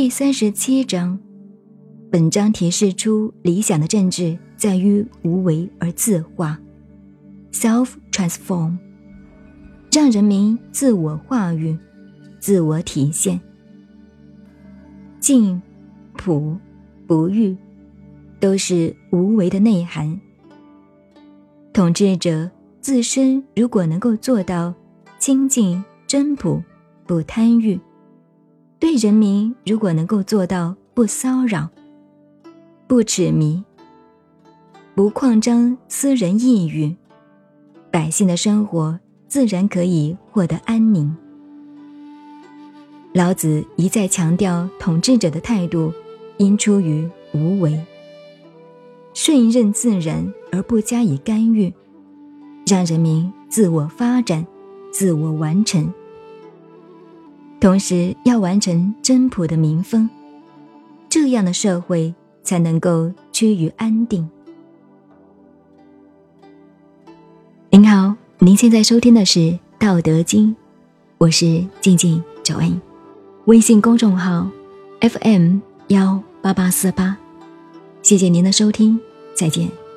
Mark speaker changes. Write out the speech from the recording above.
Speaker 1: 第三十七章，本章提示出理想的政治在于无为而自化，self transform，让人民自我化育、自我体现。静、朴、不欲，都是无为的内涵。统治者自身如果能够做到清净真朴，不贪欲。对人民，如果能够做到不骚扰、不痴迷、不扩张私人意欲，百姓的生活自然可以获得安宁。老子一再强调，统治者的态度应出于无为，顺任自然而不加以干预，让人民自我发展、自我完成。同时要完成真朴的民风，这样的社会才能够趋于安定。您好，您现在收听的是《道德经》，我是静静九恩，微信公众号 FM 幺八八四八，谢谢您的收听，再见。